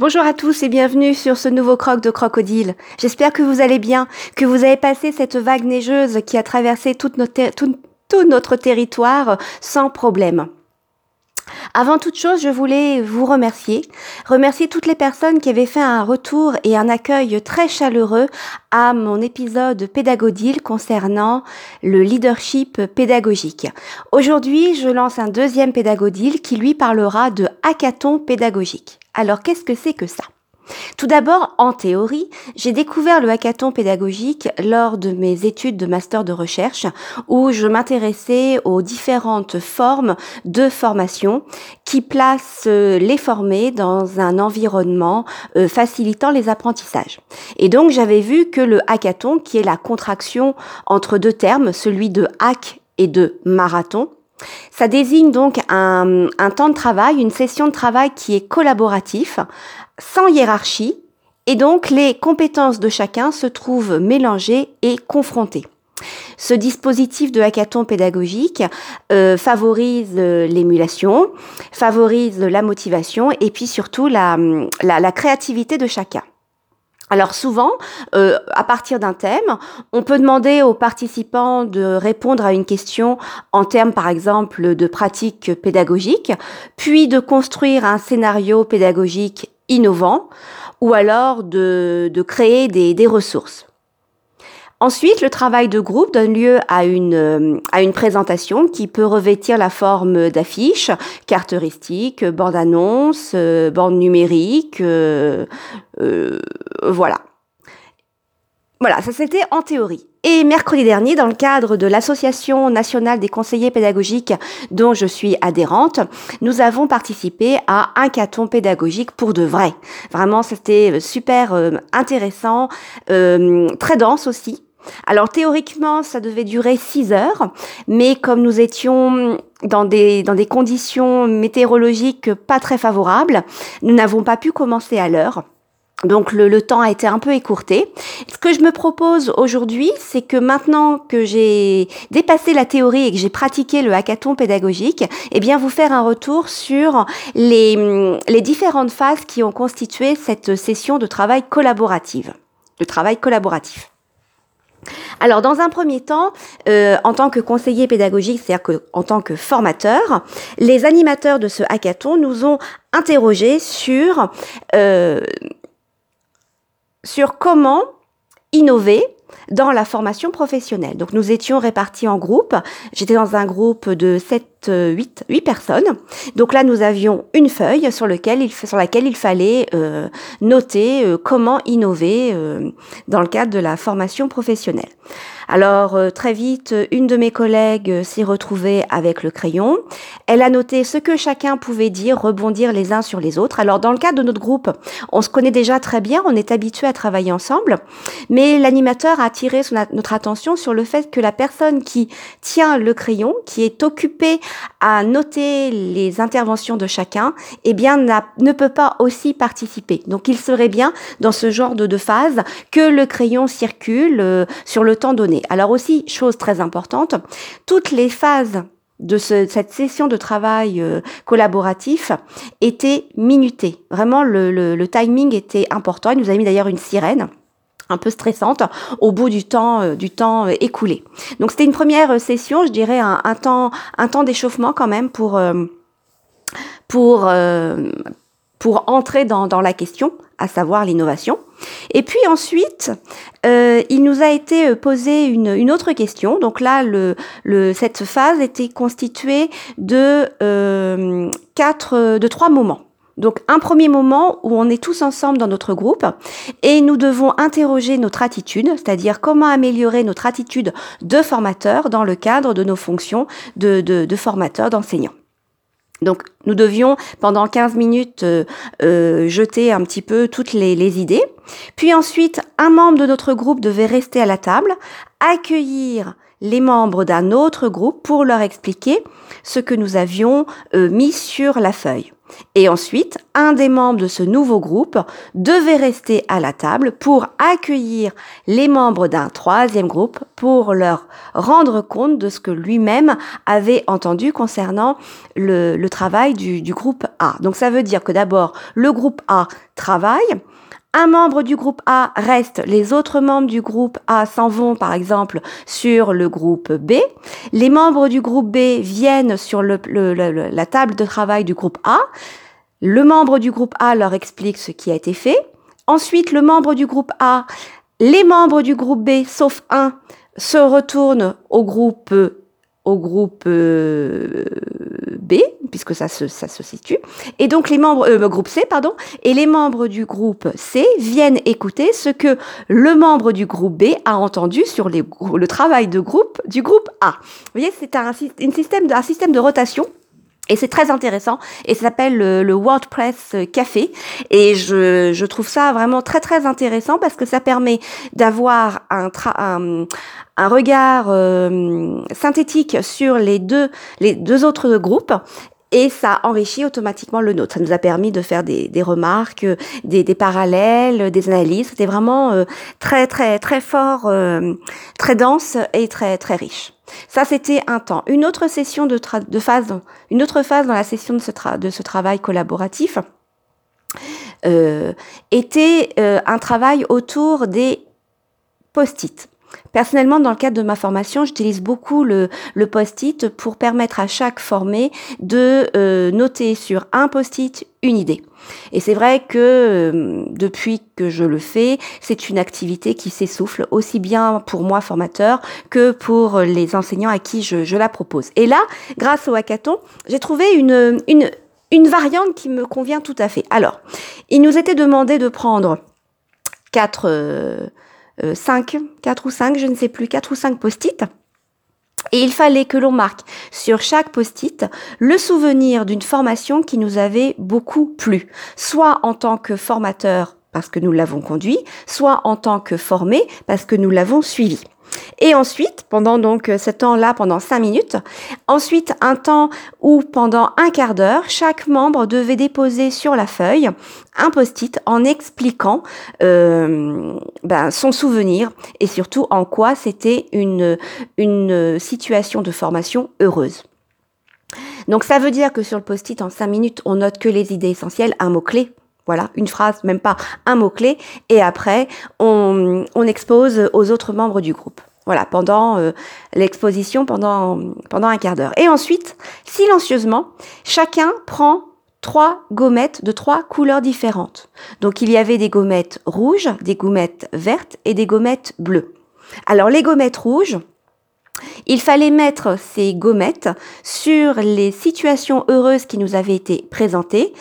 Bonjour à tous et bienvenue sur ce nouveau croc de crocodile. J'espère que vous allez bien, que vous avez passé cette vague neigeuse qui a traversé tout, tout notre territoire sans problème. Avant toute chose, je voulais vous remercier, remercier toutes les personnes qui avaient fait un retour et un accueil très chaleureux à mon épisode pédagodile concernant le leadership pédagogique. Aujourd'hui, je lance un deuxième pédagodile qui lui parlera de hackathon pédagogique. Alors, qu'est-ce que c'est que ça? Tout d'abord, en théorie, j'ai découvert le hackathon pédagogique lors de mes études de master de recherche où je m'intéressais aux différentes formes de formation qui placent euh, les formés dans un environnement euh, facilitant les apprentissages. Et donc, j'avais vu que le hackathon, qui est la contraction entre deux termes, celui de hack et de marathon, ça désigne donc un, un, temps de travail, une session de travail qui est collaboratif sans hiérarchie, et donc les compétences de chacun se trouvent mélangées et confrontées. Ce dispositif de hackathon pédagogique euh, favorise euh, l'émulation, favorise la motivation et puis surtout la, la, créativité de chacun. Alors souvent, euh, à partir d'un thème, on peut demander aux participants de répondre à une question en termes par exemple de pratique pédagogique, puis de construire un scénario pédagogique innovant ou alors de, de créer des, des, ressources. Ensuite, le travail de groupe donne lieu à une, euh, à une présentation qui peut revêtir la forme d'affiches, caractéristiques, bande-annonce, euh, bande numérique, euh, voilà. Voilà, ça c'était en théorie. Et mercredi dernier, dans le cadre de l'Association nationale des conseillers pédagogiques dont je suis adhérente, nous avons participé à un caton pédagogique pour de vrai. Vraiment, c'était super euh, intéressant, euh, très dense aussi. Alors théoriquement, ça devait durer 6 heures, mais comme nous étions dans des, dans des conditions météorologiques pas très favorables, nous n'avons pas pu commencer à l'heure. Donc le, le, temps a été un peu écourté. Ce que je me propose aujourd'hui, c'est que maintenant que j'ai dépassé la théorie et que j'ai pratiqué le hackathon pédagogique, eh bien vous faire un retour sur les, les différentes phases qui ont constitué cette session de travail collaborative. Le travail collaboratif. Alors, dans un premier temps, euh, en tant que conseiller pédagogique, c'est-à-dire en tant que formateur, les animateurs de ce hackathon nous ont interrogés sur euh, sur comment innover dans la formation professionnelle. Donc nous étions répartis en groupes. J'étais dans un groupe de 7, 8, 8 personnes. Donc là, nous avions une feuille sur, laquelle il fallait euh, noter euh, comment innover euh, dans le cadre de la formation professionnelle. Alors très vite, une de mes collègues s'est retrouvée avec le crayon. Elle a noté ce que chacun pouvait dire, rebondir les uns sur les autres. Alors dans le cadre de notre groupe, on se connaît déjà très bien, on est habitué à travailler ensemble, mais l'animateur a attiré notre attention sur le fait que la personne qui tient le crayon, qui est occupée à noter les interventions de chacun, eh bien ne peut pas aussi participer. Donc il serait bien dans ce genre de, de phase que le crayon circule euh, sur le temps donné. Alors aussi, chose très importante, toutes les phases de cette session de travail euh, collaboratif étaient minutées. Vraiment, le, timing était important. Il nous a mis d'ailleurs une sirène un peu stressante au bout du temps euh, du temps euh, écoulé. Donc c'était une première session, je dirais un, temps un temps d'échauffement quand même pour pour pour entrer dans, dans la question, à savoir l'innovation. Et puis ensuite, euh, il nous a été euh, posé une, une autre question. Donc là, le, le, cette phase était constituée de euh, quatre, de trois moments. Donc un premier moment où on est tous ensemble dans notre groupe et nous devons interroger notre attitude, c'est-à-dire comment améliorer notre attitude de formateur dans le cadre de nos fonctions de, de, de formateur, d'enseignant. Donc nous devions pendant 15 minutes euh, euh, jeter un petit peu toutes les, les, idées. Puis ensuite, un membre de notre groupe devait rester à la table, accueillir les membres d'un autre groupe pour leur expliquer ce que nous avions euh, mis sur la feuille. Et ensuite, un des membres de ce nouveau groupe devait rester à la table pour accueillir les membres d'un troisième groupe pour leur rendre compte de ce que lui-même avait entendu concernant le, travail du, groupe A. Donc ça veut dire que d'abord, le groupe A travaille, un membre du groupe A reste, les autres membres du groupe A s'en vont par exemple sur le groupe B, les membres du groupe B viennent sur la table de travail du groupe A, le membre du groupe A leur explique ce qui a été fait, ensuite le membre du groupe A, les membres du groupe B, sauf un, se retournent au groupe au groupe euh, B, puisque ça se, ça se situe. Et donc les membres, euh, groupe C, pardon, et les membres du groupe C viennent écouter ce que le membre du groupe B a entendu sur le travail de groupe du groupe A. Vous voyez, c'est un système de rotation et c'est très intéressant et ça s'appelle le, WordPress Café et je, je, trouve ça vraiment très très intéressant parce que ça permet d'avoir un, un, un, regard euh, synthétique sur les deux, les deux autres groupes et ça enrichit automatiquement le nôtre. Ça nous a permis de faire des, des remarques, des, des, parallèles, des analyses. C'était vraiment euh, très très très fort, euh, très dense et très très riche. Ça, c'était un temps. Une autre session de, phase, une autre phase dans la session de ce, de ce travail collaboratif euh, était euh, un travail autour des post-it. Personnellement, dans le cadre de ma formation, j'utilise beaucoup le, le post-it pour permettre à chaque formé de euh, noter sur un post-it une idée. Et c'est vrai que euh, depuis que je le fais, c'est une activité qui s'essouffle aussi bien pour moi formateur que pour les enseignants à qui je, je la propose. Et là, grâce au hackathon, j'ai trouvé une, une, une variante qui me convient tout à fait. Alors, il nous était demandé de prendre quatre... Euh, 5, euh, 4 ou 5, je ne sais plus, 4 ou 5 post-it. Et il fallait que l'on marque sur chaque post-it le souvenir d'une formation qui nous avait beaucoup plu, soit en tant que formateur parce que nous l'avons conduit, soit en tant que formé parce que nous l'avons suivi. Et ensuite, pendant donc euh, ce temps-là, pendant cinq minutes, ensuite un temps où pendant un quart d'heure, chaque membre devait déposer sur la feuille un post-it en expliquant euh, ben, son souvenir et surtout en quoi c'était une, une situation de formation heureuse. Donc ça veut dire que sur le post-it, en cinq minutes, on note que les idées essentielles, un mot-clé, voilà, une phrase, même pas un mot-clé, et après, on, expose aux autres membres du groupe. Voilà, pendant euh, l'exposition, pendant, pendant un quart d'heure. Et ensuite, silencieusement, chacun prend trois gommettes de trois couleurs différentes. Donc il y avait des gommettes rouges, des gommettes vertes et des gommettes bleues. Alors les gommettes rouges, il fallait mettre ces gommettes sur les situations heureuses qui nous avaient été présentées,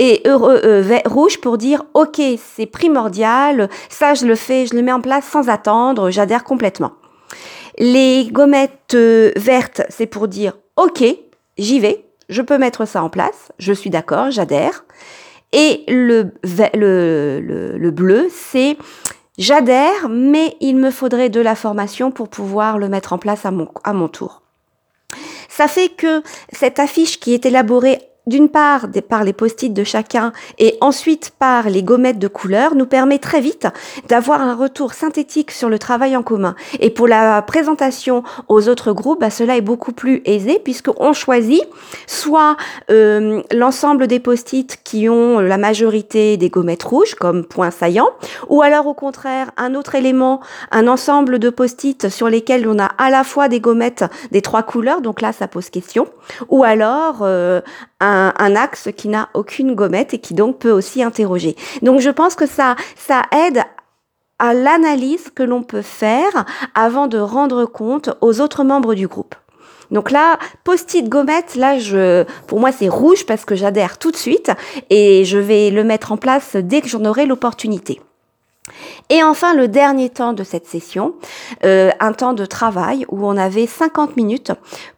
et euh, rouge pour dire ok c'est primordial, ça je le fais, je le mets en place sans attendre, j'adhère complètement. Les gommettes euh, vertes c'est pour dire ok j'y vais, je peux mettre ça en place, je suis d'accord, j'adhère. Et le bleu c'est j'adhère mais il me faudrait de la formation pour pouvoir le mettre en place à mon, à mon tour. Ça fait que cette affiche qui est élaborée d'une part par les post-it de chacun et ensuite par les gommettes de couleur nous permet très vite d'avoir un retour synthétique sur le travail en commun. Et pour la présentation aux autres groupes, bah, cela est beaucoup plus aisé puisqu'on choisit soit euh, l'ensemble des post-it qui ont la majorité des gommettes rouges comme point saillant, ou alors au contraire un autre élément, un ensemble de post-it sur lesquels on a à la fois des gommettes des trois couleurs, donc là ça pose question, ou alors euh, un, axe qui n'a aucune gommette et qui donc peut aussi interroger. Donc je pense que ça, ça aide à l'analyse que l'on peut faire avant de rendre compte aux autres membres du groupe. Donc là, post-it gommette, là, je, pour moi, c'est rouge parce que j'adhère tout de suite et je vais le mettre en place dès que j'en aurai l'opportunité. Et enfin, le dernier temps de cette session, euh, un temps de travail où on avait 50 minutes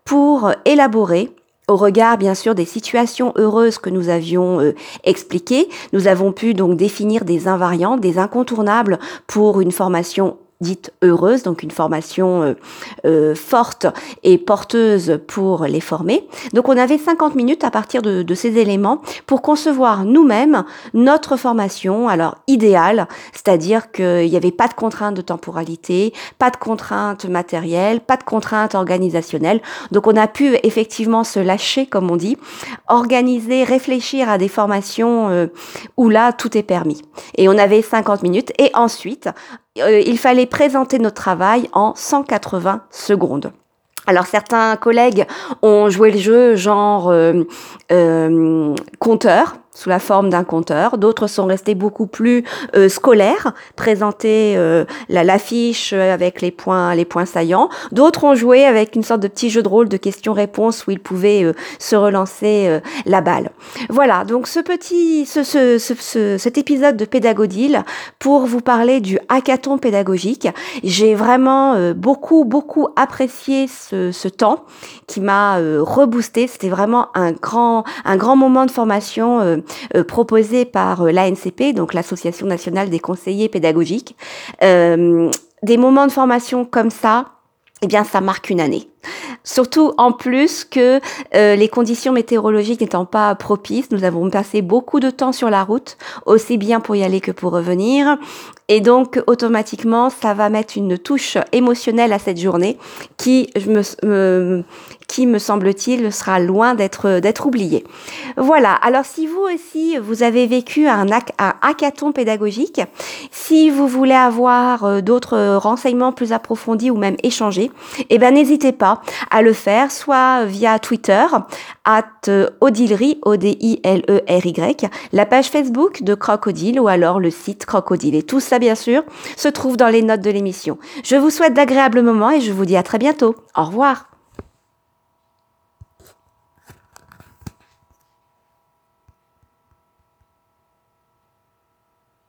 pour élaborer au regard bien sûr des situations heureuses que nous avions euh, expliquées, nous avons pu donc définir des invariants, des incontournables pour une formation dite heureuse, donc une formation euh, euh, forte et porteuse pour les former. Donc on avait 50 minutes à partir de, de ces éléments pour concevoir nous-mêmes notre formation, alors idéale, c'est-à-dire qu'il n'y avait pas de contraintes de temporalité, pas de contraintes matérielles, pas de contraintes organisationnelles. Donc on a pu effectivement se lâcher, comme on dit, organiser, réfléchir à des formations euh, où là tout est permis. Et on avait 50 minutes et ensuite euh, il fallait présenter notre travail en 180 secondes. Alors certains collègues ont joué le jeu genre euh, euh, compteur, sous la forme d'un compteur. D'autres sont restés beaucoup plus euh, scolaires, présenter euh, l'affiche avec les points, les points saillants. D'autres ont joué avec une sorte de petit jeu de rôle de questions-réponses où ils pouvaient euh, se relancer euh, la balle. Voilà, donc ce petit, ce, ce, ce, cet épisode de Pédagodile pour vous parler du hackathon pédagogique. J'ai vraiment beaucoup, beaucoup apprécié ce, temps qui m'a reboosté. C'était vraiment un grand, un grand moment de formation euh, proposé par euh, l'ANCP, donc l'Association nationale des conseillers pédagogiques. Euh, des moments de formation comme ça, eh bien, ça marque une année. Surtout en plus que les conditions météorologiques n'étant pas propices, nous avons passé beaucoup de temps sur la route, aussi bien pour y aller que pour revenir. Et donc, automatiquement, ça va mettre une touche émotionnelle à cette journée qui, me, semble-t-il, sera loin d'être oubliée. Voilà. Alors, si vous aussi, vous avez vécu un, hackathon pédagogique, si vous voulez avoir euh, d'autres renseignements plus approfondis ou même échanger, eh ben, n'hésitez pas à le faire, soit via Twitter, at Odilery, O-D-I-L-E-R-Y, la page Facebook de Crocodile ou alors le site Crocodile. Et tout ça, bien sûr, se trouve dans les notes de l'émission. Je vous souhaite d'agréables moments et je vous dis à très bientôt. Au revoir.